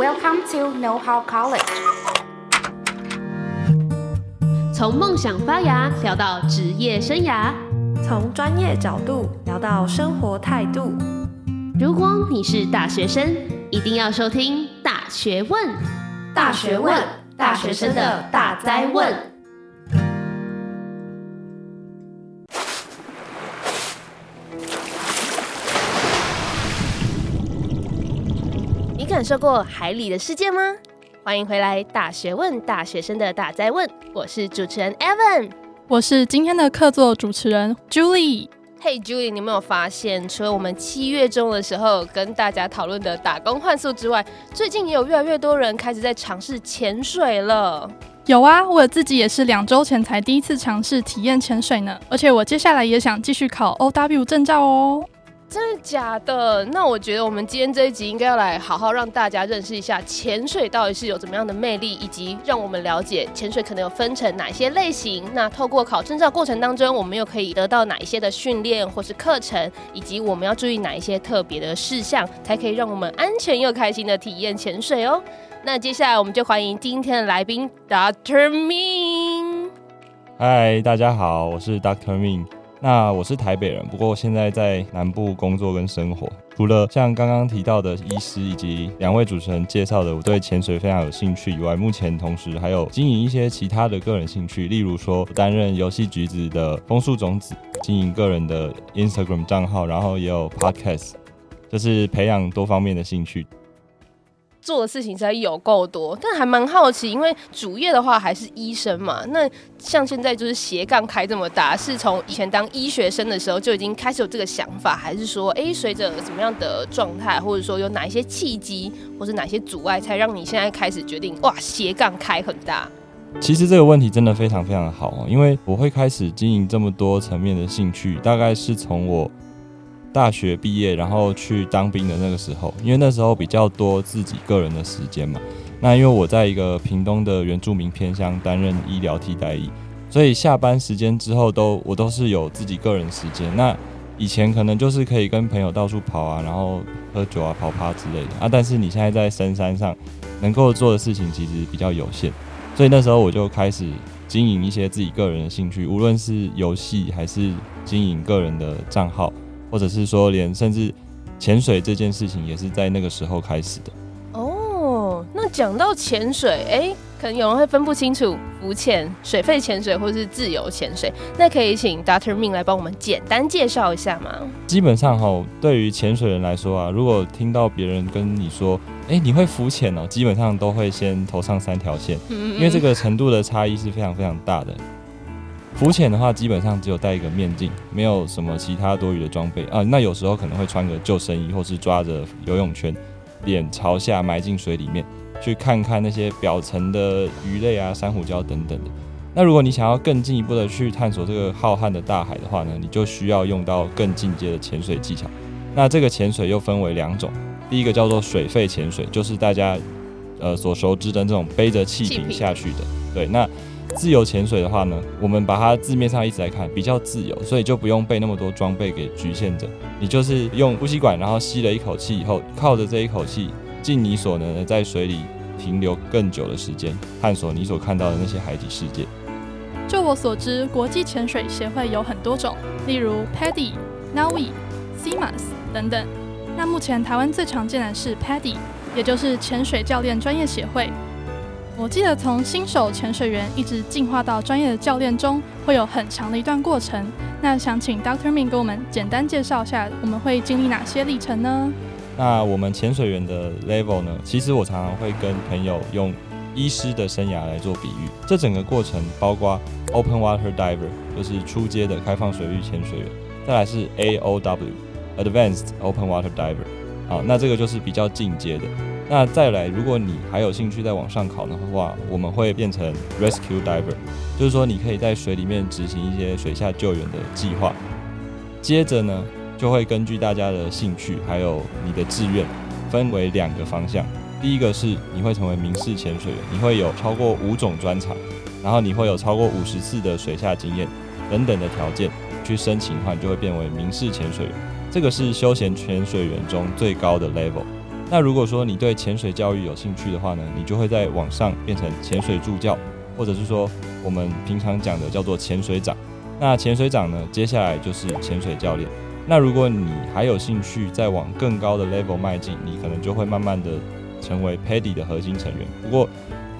Welcome to Know How College。从梦想发芽聊到职业生涯，从专业角度聊到生活态度。如果你是大学生，一定要收听《大学问》。大学问，大学生的大灾问。受过海里的世界吗？欢迎回来，《大学问》大学生的大灾问。我是主持人 Evan，我是今天的客座主持人 Julie。嘿、hey，Julie，你有没有发现，除了我们七月中的时候跟大家讨论的打工换宿之外，最近也有越来越多人开始在尝试潜水了？有啊，我自己也是两周前才第一次尝试体验潜水呢，而且我接下来也想继续考 OW 证照哦。真的假的？那我觉得我们今天这一集应该要来好好让大家认识一下潜水到底是有怎么样的魅力，以及让我们了解潜水可能有分成哪些类型。那透过考证照过程当中，我们又可以得到哪一些的训练或是课程，以及我们要注意哪一些特别的事项，才可以让我们安全又开心的体验潜水哦。那接下来我们就欢迎今天的来宾 Dr. Ming。嗨，大家好，我是 Dr. Ming。那我是台北人，不过现在在南部工作跟生活。除了像刚刚提到的医师以及两位主持人介绍的，我对潜水非常有兴趣以外，目前同时还有经营一些其他的个人兴趣，例如说担任游戏橘子的枫树种子，经营个人的 Instagram 账号，然后也有 Podcast，就是培养多方面的兴趣。做的事情实在有够多，但还蛮好奇，因为主业的话还是医生嘛。那像现在就是斜杠开这么大，是从以前当医学生的时候就已经开始有这个想法，还是说，哎，随着怎么样的状态，或者说有哪一些契机，或是哪些阻碍，才让你现在开始决定哇斜杠开很大？其实这个问题真的非常非常的好，因为我会开始经营这么多层面的兴趣，大概是从我。大学毕业，然后去当兵的那个时候，因为那时候比较多自己个人的时间嘛。那因为我在一个屏东的原住民偏乡担任医疗替代役，所以下班时间之后都我都是有自己个人时间。那以前可能就是可以跟朋友到处跑啊，然后喝酒啊、跑趴之类的啊。但是你现在在深山上，能够做的事情其实比较有限，所以那时候我就开始经营一些自己个人的兴趣，无论是游戏还是经营个人的账号。或者是说，连甚至潜水这件事情也是在那个时候开始的。哦，那讲到潜水，哎、欸，可能有人会分不清楚浮潜、水肺潜水或是自由潜水。那可以请 Doctor Ming 来帮我们简单介绍一下吗？基本上哈，对于潜水人来说啊，如果听到别人跟你说，哎、欸，你会浮潜哦，基本上都会先头上三条线，嗯嗯，因为这个程度的差异是非常非常大的。浮潜的话，基本上只有戴一个面镜，没有什么其他多余的装备啊。那有时候可能会穿个救生衣，或是抓着游泳圈，脸朝下埋进水里面，去看看那些表层的鱼类啊、珊瑚礁等等的。那如果你想要更进一步的去探索这个浩瀚的大海的话呢，你就需要用到更进阶的潜水技巧。那这个潜水又分为两种，第一个叫做水肺潜水，就是大家呃所熟知的这种背着气瓶下去的。对，那。自由潜水的话呢，我们把它字面上意思来看，比较自由，所以就不用被那么多装备给局限着。你就是用呼吸管，然后吸了一口气以后，靠着这一口气，尽你所能的在水里停留更久的时间，探索你所看到的那些海底世界。就我所知，国际潜水协会有很多种，例如 PADI、NAUI、CMAS 等等。那目前台湾最常见的是 PADI，也就是潜水教练专业协会。我记得从新手潜水员一直进化到专业的教练中，会有很长的一段过程。那想请 Doctor Ming 给我们简单介绍一下，我们会经历哪些历程呢？那我们潜水员的 level 呢？其实我常常会跟朋友用医师的生涯来做比喻。这整个过程包括 Open Water Diver，就是初阶的开放水域潜水员；再来是 AOW，Advanced Open Water Diver。好，那这个就是比较进阶的。那再来，如果你还有兴趣再往上考的话，我们会变成 Rescue Diver，就是说你可以在水里面执行一些水下救援的计划。接着呢，就会根据大家的兴趣还有你的志愿，分为两个方向。第一个是你会成为民事潜水员，你会有超过五种专长，然后你会有超过五十次的水下经验等等的条件去申请的话，你就会变为民事潜水员。这个是休闲潜水员中最高的 level。那如果说你对潜水教育有兴趣的话呢，你就会在网上变成潜水助教，或者是说我们平常讲的叫做潜水长。那潜水长呢，接下来就是潜水教练。那如果你还有兴趣再往更高的 level 迈进，你可能就会慢慢的成为 PADI 的核心成员。不过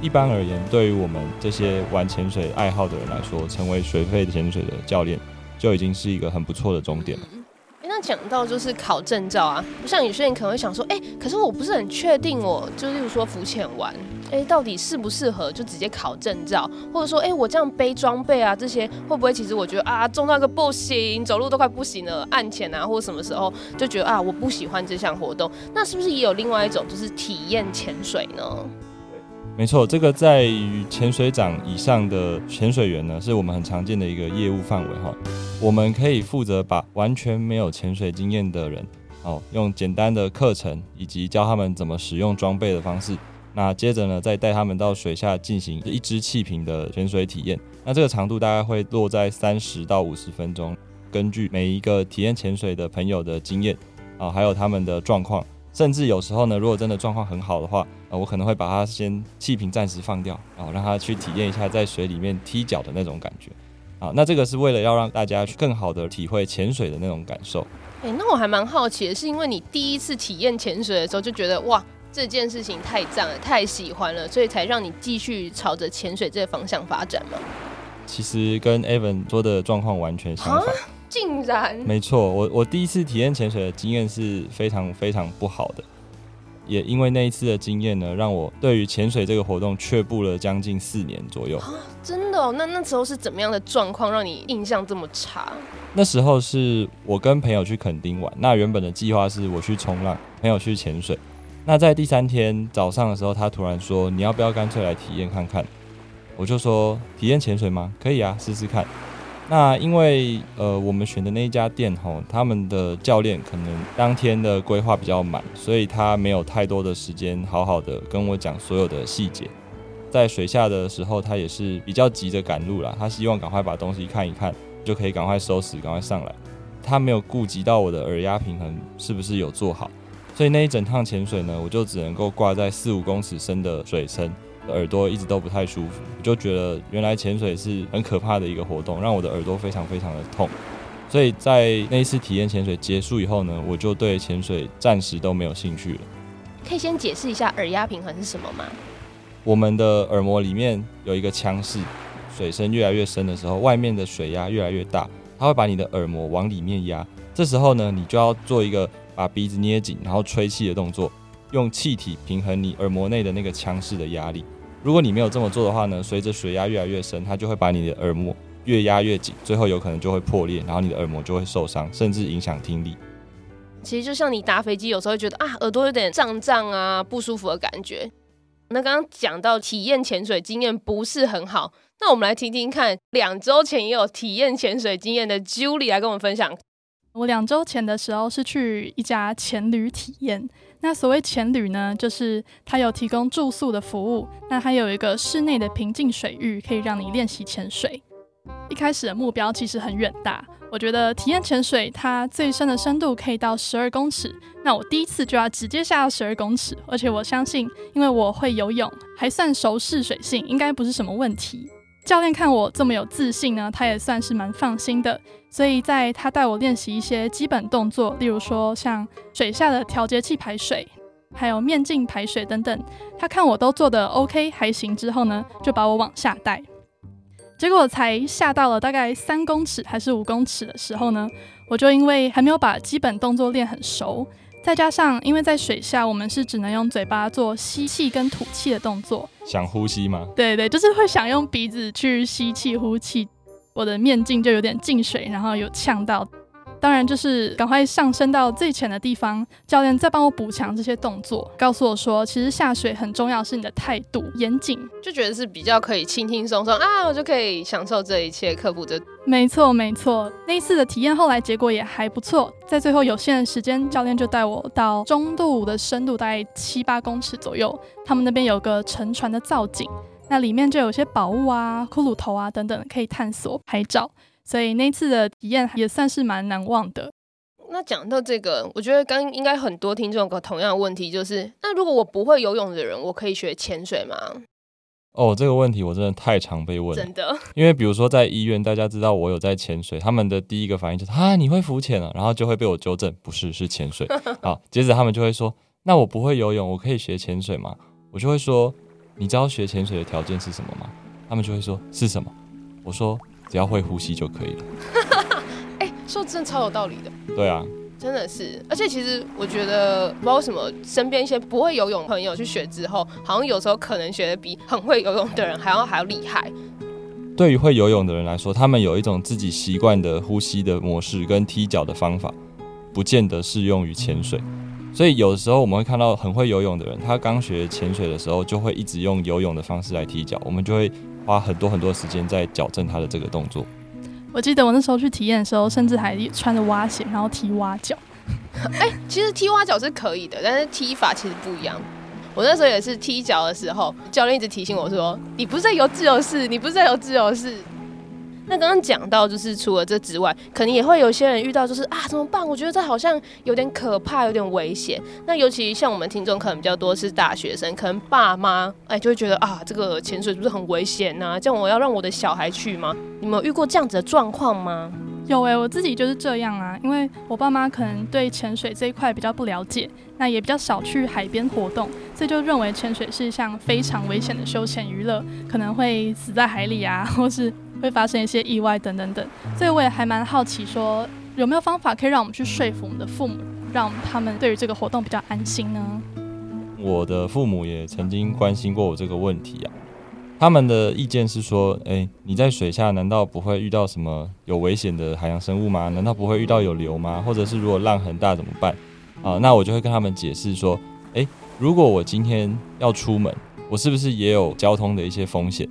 一般而言，对于我们这些玩潜水爱好的人来说，成为水肺潜水的教练就已经是一个很不错的终点了。讲到就是考证照啊，不像有些人可能会想说，哎、可是我不是很确定我，就例如说浮潜完，哎、到底适不适合就直接考证照，或者说，哎、我这样背装备啊，这些会不会其实我觉得啊，重到个不行，走路都快不行了，岸潜啊，或者什么时候就觉得啊，我不喜欢这项活动，那是不是也有另外一种就是体验潜水呢？没错，这个在于潜水长以上的潜水员呢，是我们很常见的一个业务范围哈。我们可以负责把完全没有潜水经验的人，哦，用简单的课程以及教他们怎么使用装备的方式，那接着呢，再带他们到水下进行一支气瓶的潜水体验。那这个长度大概会落在三十到五十分钟，根据每一个体验潜水的朋友的经验啊，还有他们的状况。甚至有时候呢，如果真的状况很好的话，呃，我可能会把它先气瓶暂时放掉，然后让他去体验一下在水里面踢脚的那种感觉。啊，那这个是为了要让大家去更好的体会潜水的那种感受。哎、欸，那我还蛮好奇的是，因为你第一次体验潜水的时候就觉得哇，这件事情太赞了，太喜欢了，所以才让你继续朝着潜水这个方向发展吗？其实跟 Evan 说的状况完全相反。竟然没错，我我第一次体验潜水的经验是非常非常不好的，也因为那一次的经验呢，让我对于潜水这个活动却步了将近四年左右。啊，真的哦？那那时候是怎么样的状况让你印象这么差？那时候是我跟朋友去垦丁玩，那原本的计划是我去冲浪，朋友去潜水。那在第三天早上的时候，他突然说：“你要不要干脆来体验看看？”我就说：“体验潜水吗？可以啊，试试看。”那因为呃，我们选的那一家店吼，他们的教练可能当天的规划比较满，所以他没有太多的时间好好的跟我讲所有的细节。在水下的时候，他也是比较急着赶路啦，他希望赶快把东西看一看，就可以赶快收拾，赶快上来。他没有顾及到我的耳压平衡是不是有做好，所以那一整趟潜水呢，我就只能够挂在四五公尺深的水深。耳朵一直都不太舒服，我就觉得原来潜水是很可怕的一个活动，让我的耳朵非常非常的痛。所以在那一次体验潜水结束以后呢，我就对潜水暂时都没有兴趣了。可以先解释一下耳压平衡是什么吗？我们的耳膜里面有一个腔室，水深越来越深的时候，外面的水压越来越大，它会把你的耳膜往里面压。这时候呢，你就要做一个把鼻子捏紧，然后吹气的动作，用气体平衡你耳膜内的那个腔室的压力。如果你没有这么做的话呢，随着水压越来越深，它就会把你的耳膜越压越紧，最后有可能就会破裂，然后你的耳膜就会受伤，甚至影响听力。其实就像你搭飞机，有时候会觉得啊，耳朵有点胀胀啊，不舒服的感觉。那刚刚讲到体验潜水经验不是很好，那我们来听听看，两周前也有体验潜水经验的 Julie 来跟我们分享。我两周前的时候是去一家潜旅体验。那所谓潜旅呢，就是它有提供住宿的服务，那还有一个室内的平静水域，可以让你练习潜水。一开始的目标其实很远大，我觉得体验潜水它最深的深度可以到十二公尺，那我第一次就要直接下到十二公尺，而且我相信，因为我会游泳，还算熟悉水性，应该不是什么问题。教练看我这么有自信呢，他也算是蛮放心的。所以在他带我练习一些基本动作，例如说像水下的调节器排水，还有面镜排水等等，他看我都做得 OK 还行之后呢，就把我往下带。结果才下到了大概三公尺还是五公尺的时候呢，我就因为还没有把基本动作练很熟。再加上，因为在水下，我们是只能用嘴巴做吸气跟吐气的动作。想呼吸吗？对对，就是会想用鼻子去吸气呼气。我的面镜就有点进水，然后有呛到。当然，就是赶快上升到最浅的地方，教练再帮我补强这些动作，告诉我说，其实下水很重要是你的态度严谨，就觉得是比较可以轻轻松松啊，我就可以享受这一切，克服这。没错没错，那一次的体验后来结果也还不错，在最后有限的时间，教练就带我到中度的深度，大概七八公尺左右，他们那边有个沉船的造景，那里面就有些宝物啊、骷髅头啊等等可以探索拍照。所以那次的体验也算是蛮难忘的。那讲到这个，我觉得刚应该很多听众有个同样的问题，就是那如果我不会游泳的人，我可以学潜水吗？哦，这个问题我真的太常被问了，真的。因为比如说在医院，大家知道我有在潜水，他们的第一个反应就是啊，你会浮潜啊，然后就会被我纠正，不是，是潜水。好，接着他们就会说，那我不会游泳，我可以学潜水吗？我就会说，你知道学潜水的条件是什么吗？他们就会说是什么？我说只要会呼吸就可以了。哎、欸，说真的超有道理的。对啊。真的是，而且其实我觉得，不知道为什么，身边一些不会游泳朋友去学之后，好像有时候可能学的比很会游泳的人还要还要厉害。对于会游泳的人来说，他们有一种自己习惯的呼吸的模式跟踢脚的方法，不见得适用于潜水。所以有时候我们会看到很会游泳的人，他刚学潜水的时候就会一直用游泳的方式来踢脚，我们就会花很多很多时间在矫正他的这个动作。我记得我那时候去体验的时候，甚至还穿着蛙鞋，然后踢蛙脚。哎、欸，其实踢蛙脚是可以的，但是踢法其实不一样。我那时候也是踢脚的时候，教练一直提醒我说：“你不是在游自由式，你不是在游自由式。”那刚刚讲到，就是除了这之外，可能也会有些人遇到，就是啊，怎么办？我觉得这好像有点可怕，有点危险。那尤其像我们听众可能比较多是大学生，可能爸妈哎就会觉得啊，这个潜水是不是很危险呢、啊？这样我要让我的小孩去吗？你们有遇过这样子的状况吗？有哎、我自己就是这样啊，因为我爸妈可能对潜水这一块比较不了解，那也比较少去海边活动，所以就认为潜水是一项非常危险的休闲娱乐，可能会死在海里啊，或是。会发生一些意外等等等，所以我也还蛮好奇，说有没有方法可以让我们去说服我们的父母，让他们对于这个活动比较安心呢？我的父母也曾经关心过我这个问题啊，他们的意见是说，哎，你在水下难道不会遇到什么有危险的海洋生物吗？难道不会遇到有流吗？或者是如果浪很大怎么办？啊，那我就会跟他们解释说，哎，如果我今天要出门，我是不是也有交通的一些风险？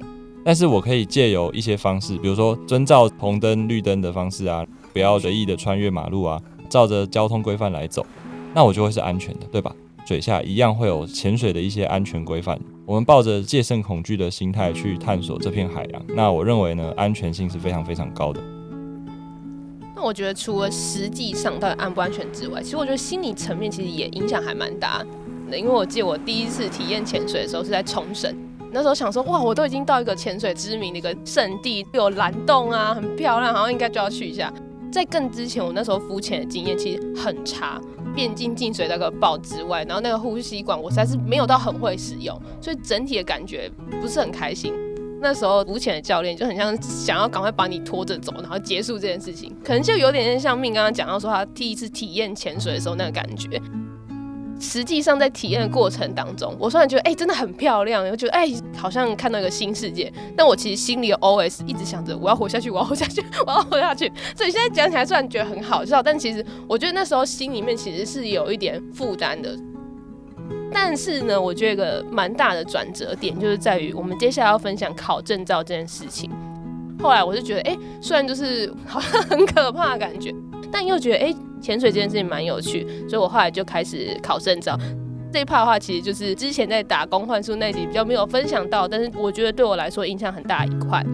但是我可以借由一些方式，比如说遵照红灯、绿灯的方式啊，不要随意的穿越马路啊，照着交通规范来走，那我就会是安全的，对吧？水下一样会有潜水的一些安全规范，我们抱着戒慎恐惧的心态去探索这片海洋，那我认为呢，安全性是非常非常高的。那我觉得除了实际上到底安不安全之外，其实我觉得心理层面其实也影响还蛮大的，因为我记得我第一次体验潜水的时候是在冲绳。那时候想说，哇，我都已经到一个潜水知名的一个圣地，有蓝洞啊，很漂亮，好像应该就要去一下。在更之前，我那时候浮潜的经验其实很差，变进进水那个爆之外，然后那个呼吸管我实在是没有到很会使用，所以整体的感觉不是很开心。那时候浮潜的教练就很像想要赶快把你拖着走，然后结束这件事情，可能就有点像命刚刚讲到说他第一次体验潜水的时候那个感觉。实际上在体验的过程当中，我虽然觉得哎、真的很漂亮，我觉得哎、好像看到一个新世界，但我其实心里的 OS 一直想着我要活下去，我要活下去，我要活下去。所以现在讲起来虽然觉得很好笑，但其实我觉得那时候心里面其实是有一点负担的。但是呢，我觉得一个蛮大的转折点就是在于我们接下来要分享考证照这件事情。后来我就觉得哎、虽然就是好像很可怕的感觉，但又觉得哎。潜水这件事情蛮有趣，所以我后来就开始考证照。这一趴的话，其实就是之前在打工换宿那集比较没有分享到，但是我觉得对我来说影响很大一块。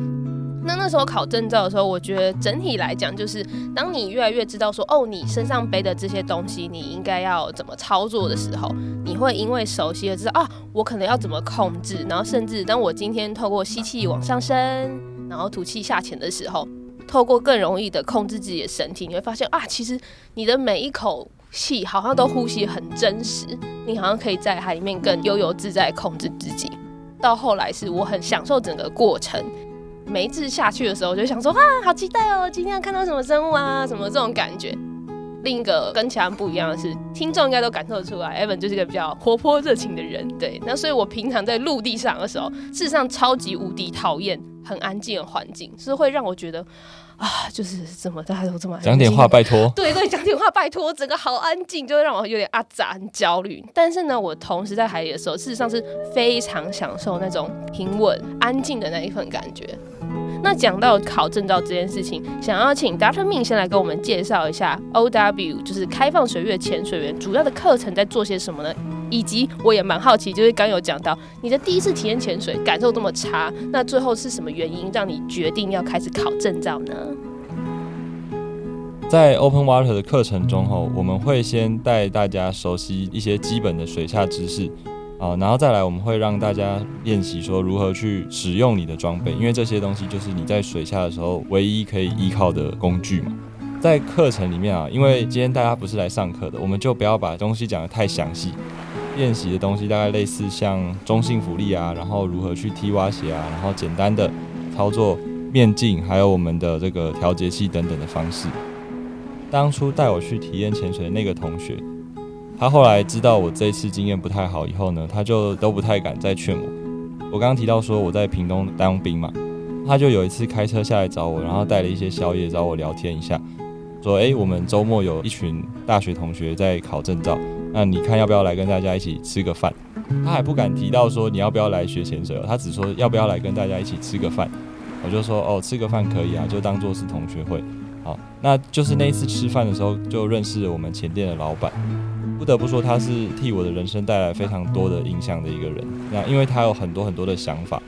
那那时候考证照的时候，我觉得整体来讲，就是当你越来越知道说，哦，你身上背的这些东西，你应该要怎么操作的时候，你会因为熟悉而知道啊，我可能要怎么控制，然后甚至当我今天透过吸气往上升，然后吐气下潜的时候。透过更容易的控制自己的身体，你会发现啊，其实你的每一口气好像都呼吸很真实，你好像可以在海里面更悠游自在控制自己。到后来是我很享受整个过程，每一次下去的时候，我就想说啊，好期待哦，今天要看到什么生物啊，什么这种感觉。另一个跟其他人不一样的是，听众应该都感受得出来，Evan 就是一个比较活泼热情的人，对。那所以我平常在陆地上的时候，事实上超级无敌讨厌很安静的环境，是会让我觉得啊，就是怎么大家都这么讲点话拜托。对对，讲点话拜托，整个好安静，就会让我有点阿杂，很焦虑。但是呢，我同时在海里的时候，事实上是非常享受那种平稳、安静的那一份感觉。那讲到考证照这件事情，想要请 Dr. Min 先来给我们介绍一下 OW，就是开放水域潜水员主要的课程在做些什么呢？以及我也蛮好奇，就是刚有讲到你的第一次体验潜水感受这么差，那最后是什么原因让你决定要开始考证照呢？在 Open Water 的课程中，后，我们会先带大家熟悉一些基本的水下知识，啊，然后再来我们会让大家练习说如何去使用你的装备，因为这些东西就是你在水下的时候唯一可以依靠的工具嘛。在课程里面啊，因为今天大家不是来上课的，我们就不要把东西讲得太详细。练习的东西大概类似像中性浮力啊，然后如何去踢蛙鞋啊，然后简单的操作面镜，还有我们的这个调节器等等的方式。当初带我去体验潜水的那个同学，他后来知道我这次经验不太好以后呢，他就都不太敢再劝我。我刚刚提到说我在屏东当兵嘛，他就有一次开车下来找我，然后带了一些宵夜找我聊天一下，说：“诶，我们周末有一群大学同学在考证照。”那你看要不要来跟大家一起吃个饭？他还不敢提到说你要不要来学潜水哦，他只说要不要来跟大家一起吃个饭。我就说哦，吃个饭可以啊，就当做是同学会。好，那就是那一次吃饭的时候就认识了我们前店的老板。不得不说他是替我的人生带来非常多的影响的一个人。那因为他有很多很多的想法，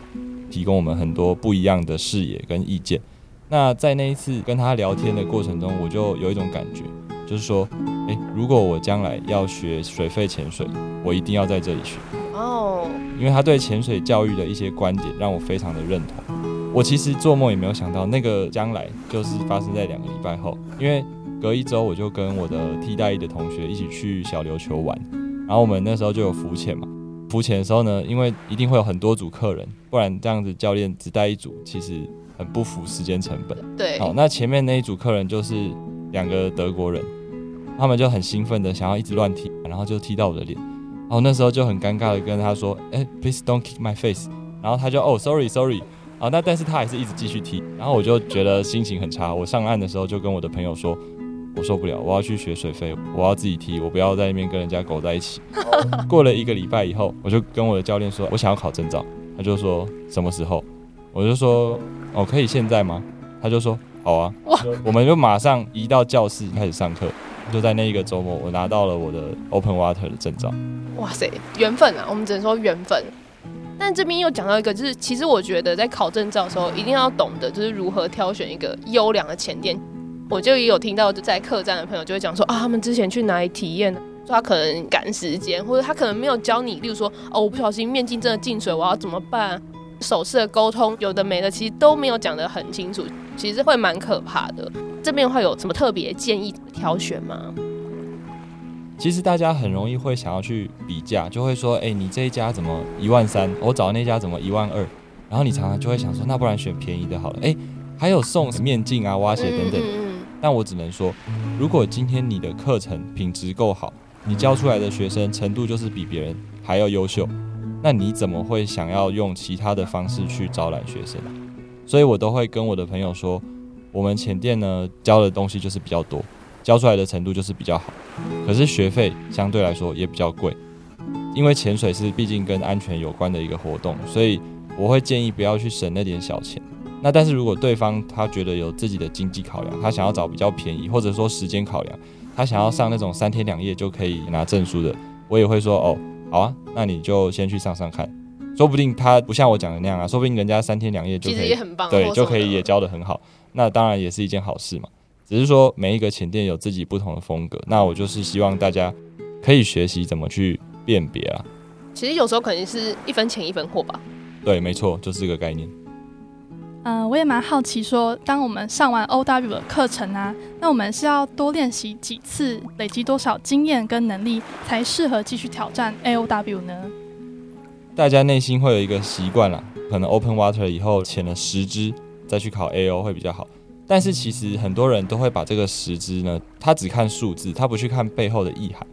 提供我们很多不一样的视野跟意见。那在那一次跟他聊天的过程中，我就有一种感觉。就是说，诶，如果我将来要学水肺潜水，我一定要在这里学哦。因为他对潜水教育的一些观点让我非常的认同。我其实做梦也没有想到，那个将来就是发生在两个礼拜后。因为隔一周我就跟我的替代役的同学一起去小琉球玩，然后我们那时候就有浮潜嘛。浮潜的时候呢，因为一定会有很多组客人，不然这样子教练只带一组，其实很不符时间成本。对。好，那前面那一组客人就是两个德国人。他们就很兴奋的想要一直乱踢，然后就踢到我的脸，然后那时候就很尴尬的跟他说：“哎、欸，please don't kick my face。”然后他就：“哦，sorry，sorry。”啊，那但是他还是一直继续踢，然后我就觉得心情很差。我上岸的时候就跟我的朋友说：“我受不了，我要去学水肺，我要自己踢，我不要在那边跟人家狗在一起。”过了一个礼拜以后，我就跟我的教练说：“我想要考证照。”他就说：“什么时候？”我就说：“哦，可以现在吗？”他就说：“好啊。”我们就马上移到教室开始上课。就在那一个周末，我拿到了我的 Open Water 的证照。哇塞，缘分啊！我们只能说缘分。但这边又讲到一个，就是其实我觉得在考证照的时候，一定要懂得就是如何挑选一个优良的前店。我就也有听到就在客栈的朋友就会讲说啊，他们之前去哪里体验，说他可能赶时间，或者他可能没有教你，例如说哦，我不小心面镜真的进水，我要怎么办？手势的沟通有的没的，其实都没有讲得很清楚，其实会蛮可怕的。这边的话有什么特别建议挑选吗？其实大家很容易会想要去比价，就会说，哎、欸，你这一家怎么一万三？我找的那家怎么一万二？然后你常常就会想说，那不然选便宜的好了。哎、欸，还有送面镜啊、挖鞋等等。但我只能说，如果今天你的课程品质够好，你教出来的学生程度就是比别人还要优秀。那你怎么会想要用其他的方式去招揽学生？所以我都会跟我的朋友说，我们前店呢教的东西就是比较多，教出来的程度就是比较好。可是学费相对来说也比较贵，因为潜水是毕竟跟安全有关的一个活动，所以我会建议不要去省那点小钱。那但是如果对方他觉得有自己的经济考量，他想要找比较便宜，或者说时间考量，他想要上那种三天两夜就可以拿证书的，我也会说哦。好啊，那你就先去上上看，说不定他不像我讲的那样啊，说不定人家三天两夜就可以，也很棒，对，就可以也教得很好，那当然也是一件好事嘛。只是说每一个前店有自己不同的风格，那我就是希望大家可以学习怎么去辨别啊。其实有时候肯定是一分钱一分货吧。对，没错，就是这个概念。嗯、呃，我也蛮好奇说，说当我们上完 OW 的课程啊，那我们是要多练习几次，累积多少经验跟能力，才适合继续挑战 AOW 呢？大家内心会有一个习惯啦，可能 Open Water 以后潜了十支，再去考 AO 会比较好。但是其实很多人都会把这个十支呢，他只看数字，他不去看背后的意涵。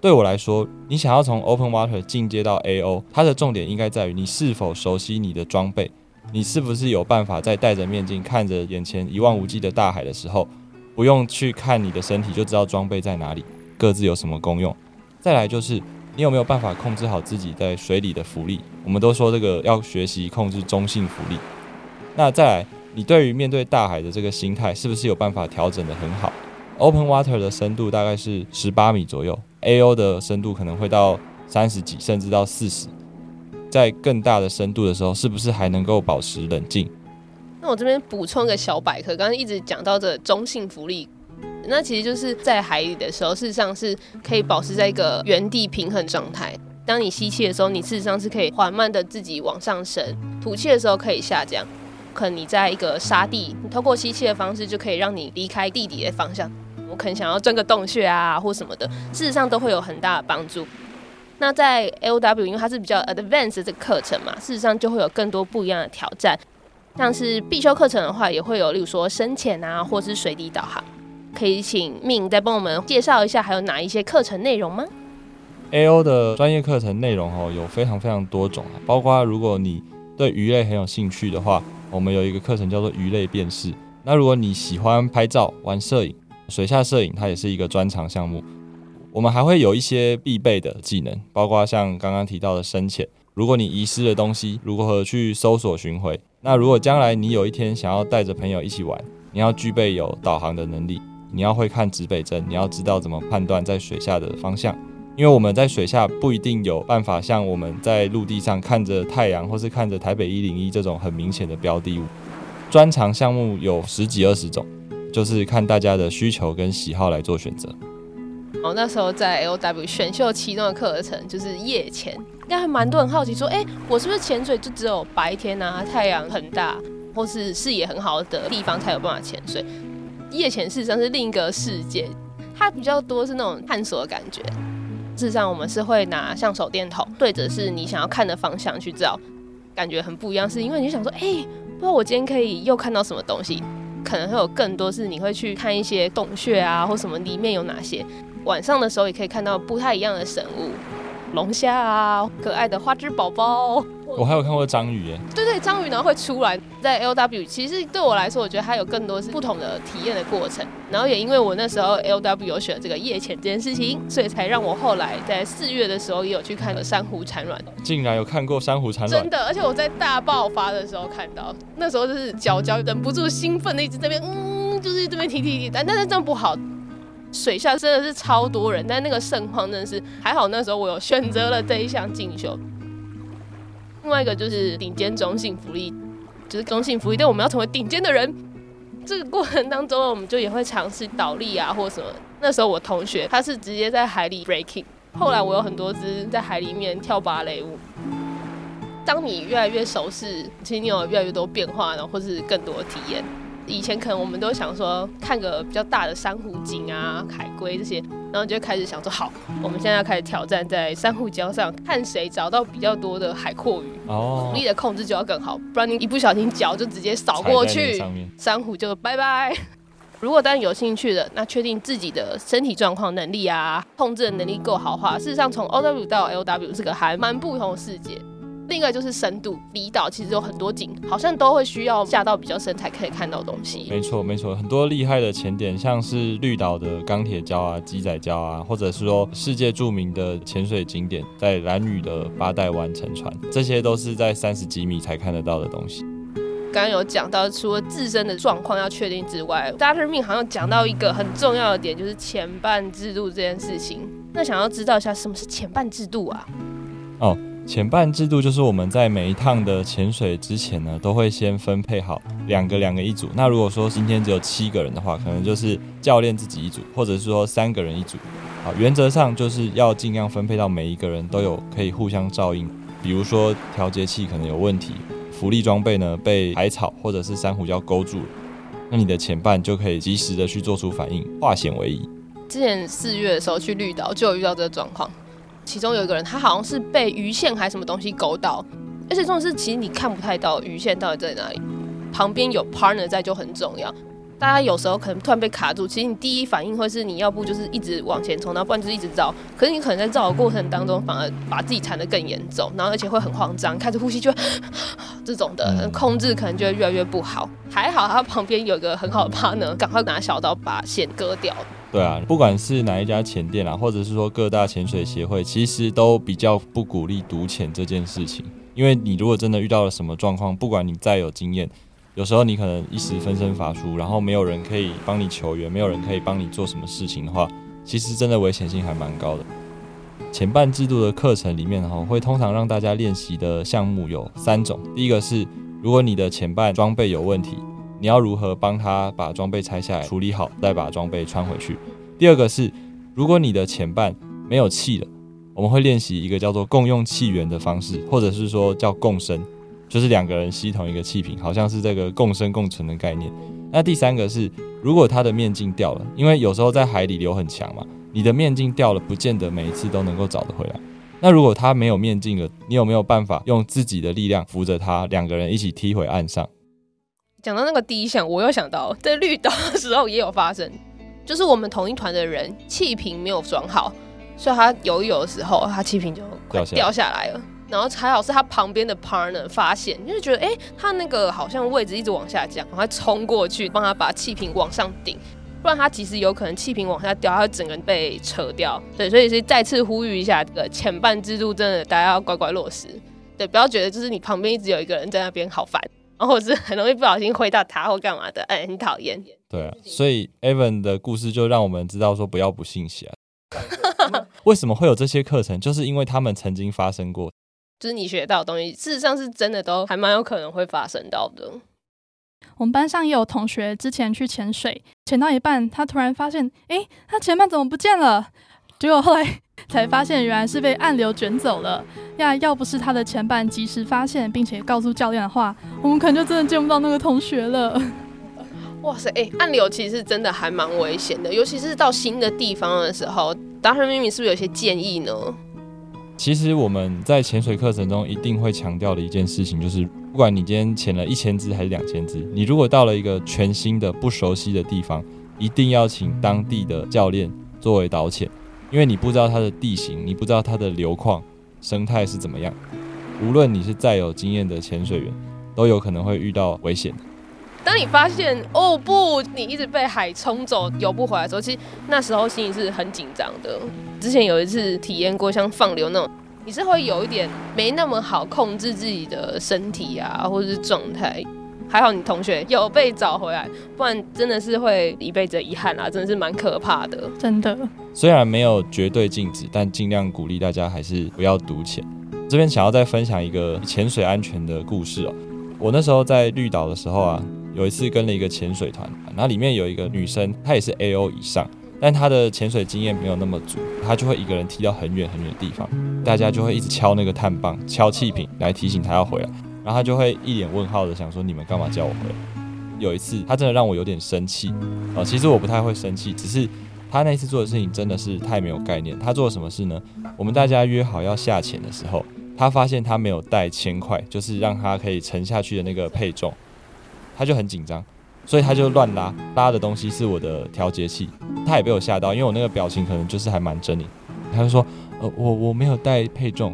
对我来说，你想要从 Open Water 进阶到 AO，它的重点应该在于你是否熟悉你的装备。你是不是有办法在戴着面镜看着眼前一望无际的大海的时候，不用去看你的身体就知道装备在哪里，各自有什么功用？再来就是你有没有办法控制好自己在水里的浮力？我们都说这个要学习控制中性浮力。那再来，你对于面对大海的这个心态是不是有办法调整得很好？Open Water 的深度大概是十八米左右，AO 的深度可能会到三十几，甚至到四十。在更大的深度的时候，是不是还能够保持冷静？那我这边补充一个小百科，刚刚一直讲到这中性浮力，那其实就是在海里的时候，事实上是可以保持在一个原地平衡状态。当你吸气的时候，你事实上是可以缓慢的自己往上升；吐气的时候可以下降。可能你在一个沙地，你通过吸气的方式就可以让你离开地底的方向。我可能想要钻个洞穴啊，或什么的，事实上都会有很大的帮助。那在 AOW，因为它是比较 advanced 的这个课程嘛，事实上就会有更多不一样的挑战。像是必修课程的话，也会有，例如说深潜啊，或是水底导航。可以请 Min 再帮我们介绍一下，还有哪一些课程内容吗？AO 的专业课程内容哦，有非常非常多种啊，包括如果你对鱼类很有兴趣的话，我们有一个课程叫做鱼类辨识。那如果你喜欢拍照、玩摄影，水下摄影它也是一个专长项目。我们还会有一些必备的技能，包括像刚刚提到的深潜。如果你遗失的东西，如何去搜索寻回？那如果将来你有一天想要带着朋友一起玩，你要具备有导航的能力，你要会看指北针，你要知道怎么判断在水下的方向。因为我们在水下不一定有办法像我们在陆地上看着太阳或是看着台北一零一这种很明显的标的物。专长项目有十几二十种，就是看大家的需求跟喜好来做选择。哦，那时候在 LW 选秀其中的课程就是夜潜，应该还蛮多人好奇说，哎、我是不是潜水就只有白天啊，太阳很大，或是视野很好的地方才有办法潜水？夜潜事实上是另一个世界，它比较多是那种探索的感觉。事实上，我们是会拿像手电筒对着是你想要看的方向去照，感觉很不一样，是因为你想说，哎、不知道我今天可以又看到什么东西？可能会有更多是你会去看一些洞穴啊，或什么里面有哪些。晚上的时候也可以看到不太一样的生物，龙虾啊，可爱的花枝宝宝。我还有看过章鱼耶。对对，章鱼呢会出来在 LW，其实对我来说，我觉得它有更多是不同的体验的过程。然后也因为我那时候 LW 有选这个夜潜这件事情，所以才让我后来在四月的时候也有去看了珊瑚产卵。竟然有看过珊瑚产卵？真的，而且我在大爆发的时候看到，那时候就是脚脚忍不住兴奋的一直在这边，嗯，就是这边提提提，但但是这样不好。水下真的是超多人，但那个盛况真的是还好。那时候我有选择了这一项进修。另外一个就是顶尖中性浮力，就是中性浮力，但我们要成为顶尖的人。这个过程当中，我们就也会尝试倒立啊，或什么。那时候我同学他是直接在海里 breaking，后来我有很多只在海里面跳芭蕾舞。当你越来越熟悉，其实你有越来越多变化，然后或是更多的体验。以前可能我们都想说看个比较大的珊瑚景啊、海龟这些，然后就开始想说好，我们现在要开始挑战在珊瑚礁上，看谁找到比较多的海阔鱼，哦，浮力的控制就要更好，不然你一不小心脚就直接扫过去，珊瑚就拜拜。如果当然有兴趣的，那确定自己的身体状况、能力啊，控制的能力够好的话，事实上从 OW 到 LW 这个还蛮不同的世界。另一个就是深度，离岛其实有很多景，好像都会需要下到比较深才可以看到东西。没错，没错，很多厉害的潜点，像是绿岛的钢铁礁啊、鸡仔礁啊，或者是说世界著名的潜水景点，在蓝屿的八代湾沉船，这些都是在三十几米才看得到的东西。刚刚有讲到，除了自身的状况要确定之外，Dr. Min 好像讲到一个很重要的点，就是前半制度这件事情。那想要知道一下，什么是前半制度啊？哦。潜伴制度就是我们在每一趟的潜水之前呢，都会先分配好两个两个一组。那如果说今天只有七个人的话，可能就是教练自己一组，或者是说三个人一组。好，原则上就是要尽量分配到每一个人都有可以互相照应。比如说调节器可能有问题，浮力装备呢被海草或者是珊瑚礁勾住了，那你的潜伴就可以及时的去做出反应，化险为夷。之前四月的时候去绿岛就有遇到这个状况。其中有一个人，他好像是被鱼线还是什么东西勾到，而且这种事，其实你看不太到鱼线到底在哪里。旁边有 partner 在就很重要。大家有时候可能突然被卡住，其实你第一反应会是你要不就是一直往前冲，然后不然就是一直绕。可是你可能在绕的过程当中，反而把自己缠得更严重，然后而且会很慌张，开始呼吸就这种的控制可能就会越来越不好。还好他旁边有个很好的 partner，赶快拿小刀把线割掉。对啊，不管是哪一家潜店啊，或者是说各大潜水协会，其实都比较不鼓励独潜这件事情。因为你如果真的遇到了什么状况，不管你再有经验，有时候你可能一时分身乏术，然后没有人可以帮你求援，没有人可以帮你做什么事情的话，其实真的危险性还蛮高的。前半制度的课程里面哈，会通常让大家练习的项目有三种。第一个是，如果你的前半装备有问题，你要如何帮他把装备拆下来处理好，再把装备穿回去。第二个是，如果你的前半没有气了，我们会练习一个叫做共用气源的方式，或者是说叫共生，就是两个人吸同一个气瓶，好像是这个共生共存的概念。那第三个是，如果他的面镜掉了，因为有时候在海里流很强嘛，你的面镜掉了，不见得每一次都能够找得回来。那如果他没有面镜了，你有没有办法用自己的力量扶着他，两个人一起踢回岸上？讲到那个第一项，我又想到在绿岛的时候也有发生，就是我们同一团的人气瓶没有装好，所以他游一游的时候，他气瓶就掉下掉下来了。然后还好是他旁边的 partner 发现，就是觉得哎、欸，他那个好像位置一直往下降，然后冲过去帮他把气瓶往上顶。不然他其实有可能气瓶往下掉，他会整个人被扯掉。对，所以是再次呼吁一下，这个前半制度真的大家要乖乖落实。对，不要觉得就是你旁边一直有一个人在那边好烦，然后是很容易不小心挥到他或干嘛的，哎，很讨厌。对啊，所以 Evan 的故事就让我们知道说不要不信邪。为什么会有这些课程？就是因为他们曾经发生过，就是你学到的东西，事实上是真的都还蛮有可能会发生到的。我们班上也有同学之前去潜水，潜到一半，他突然发现，诶，他前半怎么不见了？结果后来 才发现，原来是被暗流卷走了。呀，要不是他的前半及时发现，并且告诉教练的话，我们可能就真的见不到那个同学了。哇塞，诶，暗流其实真的还蛮危险的，尤其是到新的地方的时候。达人秘密是不是有些建议呢？其实我们在潜水课程中一定会强调的一件事情就是。不管你今天潜了一千只还是两千只，你如果到了一个全新的、不熟悉的地方，一定要请当地的教练作为导潜，因为你不知道它的地形，你不知道它的流况、生态是怎么样。无论你是再有经验的潜水员，都有可能会遇到危险。当你发现哦不，你一直被海冲走，游不回来的时候，其实那时候心里是很紧张的。之前有一次体验过像放流那种。你是会有一点没那么好控制自己的身体啊，或者是状态。还好你同学有被找回来，不然真的是会一辈子遗憾啊，真的是蛮可怕的。真的，虽然没有绝对禁止，但尽量鼓励大家还是不要独潜。这边想要再分享一个潜水安全的故事哦。我那时候在绿岛的时候啊，有一次跟了一个潜水团，那里面有一个女生，她也是 AO 以上。但她的潜水经验没有那么足，她就会一个人踢到很远很远的地方，大家就会一直敲那个探棒、敲气瓶来提醒她要回来，然后她就会一脸问号的想说：“你们干嘛叫我回来？”有一次，她真的让我有点生气啊！其实我不太会生气，只是他那次做的事情真的是太没有概念。他做了什么事呢？我们大家约好要下潜的时候，他发现他没有带铅块，就是让他可以沉下去的那个配重，他就很紧张。所以他就乱拉，拉的东西是我的调节器，他也被我吓到，因为我那个表情可能就是还蛮狰狞。他就说：“呃，我我没有带配重。”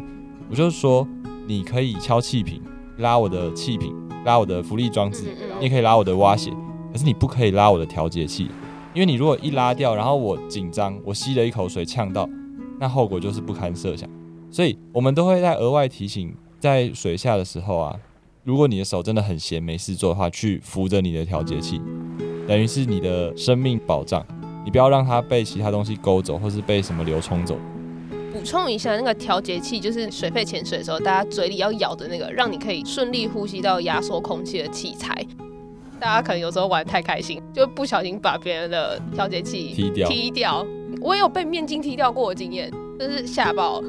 我就说：“你可以敲气瓶，拉我的气瓶，拉我的浮力装置，你也可以拉我的蛙鞋，可是你不可以拉我的调节器，因为你如果一拉掉，然后我紧张，我吸了一口水呛到，那后果就是不堪设想。所以我们都会在额外提醒，在水下的时候啊。”如果你的手真的很闲没事做的话，去扶着你的调节器，等于是你的生命保障。你不要让它被其他东西勾走，或是被什么流冲走。补充一下，那个调节器就是水肺潜水的时候，大家嘴里要咬的那个，让你可以顺利呼吸到压缩空气的器材。大家可能有时候玩得太开心，就不小心把别人的调节器踢掉。踢掉，我也有被面筋踢掉过的经验，就是吓爆。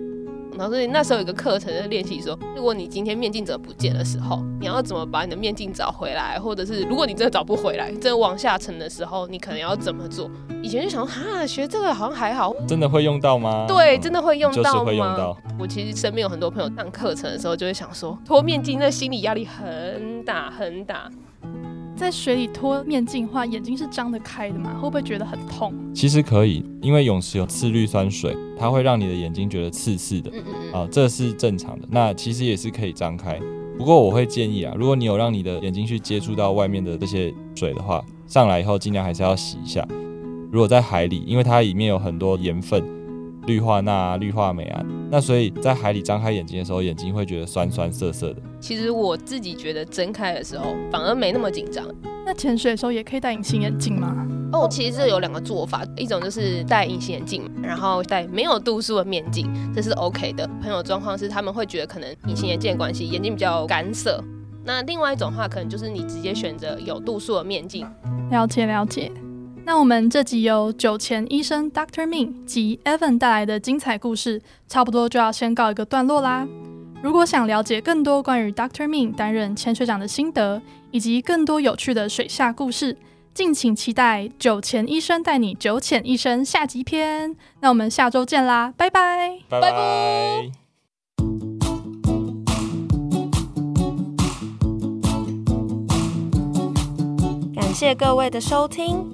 然后所以那时候有个课程的练习说，如果你今天面镜者不见的时候，你要怎么把你的面镜找回来？或者是如果你真的找不回来，真的往下沉的时候，你可能要怎么做？以前就想说，哈，学这个好像还好，真的会用到吗？对，真的会用到吗？就是会用到。我其实身边有很多朋友上课程的时候，就会想说，脱面镜那心理压力很大很大。在水里脱面镜的话，眼睛是张得开的吗？会不会觉得很痛？其实可以，因为泳池有次氯酸水，它会让你的眼睛觉得刺刺的，啊，这是正常的。那其实也是可以张开，不过我会建议啊，如果你有让你的眼睛去接触到外面的这些水的话，上来以后尽量还是要洗一下。如果在海里，因为它里面有很多盐分。氯化钠啊，氯化镁啊，那所以在海里张开眼睛的时候，眼睛会觉得酸酸涩涩的。其实我自己觉得睁开的时候反而没那么紧张。那潜水的时候也可以戴隐形眼镜吗？哦，其实这有两个做法，一种就是戴隐形眼镜，然后戴没有度数的面镜，这是 OK 的。朋友状况是他们会觉得可能隐形眼镜的关系，眼睛比较干涩，那另外一种话，可能就是你直接选择有度数的面镜。了解了解。那我们这集由酒前医生 Doctor Ming 及 Evan 带来的精彩故事，差不多就要先告一个段落啦。如果想了解更多关于 Doctor Ming 担任潜水长的心得，以及更多有趣的水下故事，敬请期待《酒前医生带你九浅一生》下集篇。那我们下周见啦，拜拜，拜拜。感谢各位的收听，